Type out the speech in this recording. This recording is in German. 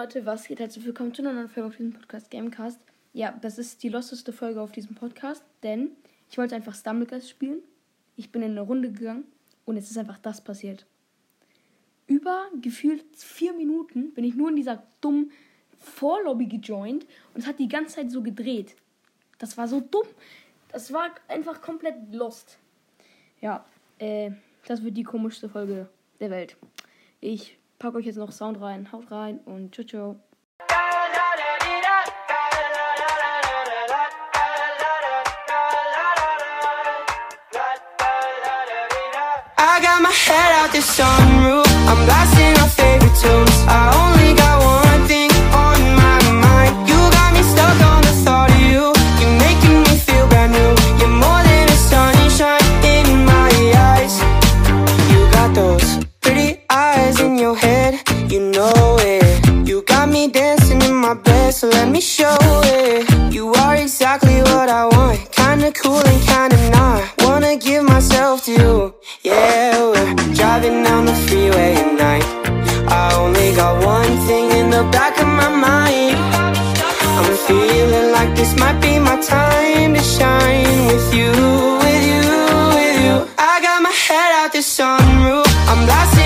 Leute, was geht? Herzlich willkommen zu einer neuen Folge auf diesem Podcast Gamecast. Ja, das ist die losteste Folge auf diesem Podcast, denn ich wollte einfach Stumbleguys spielen. Ich bin in eine Runde gegangen und es ist einfach das passiert. Über gefühlt vier Minuten bin ich nur in dieser dummen Vorlobby gejoint und es hat die ganze Zeit so gedreht. Das war so dumm. Das war einfach komplett lost. Ja, äh, das wird die komischste Folge der Welt. Ich packe euch jetzt noch Sound rein. Haut rein und ciao, ciao. I got my head out the sunroof. I'm blasting This might be my time to shine with you, with you, with you. I got my head out the sunroof. I'm blasting.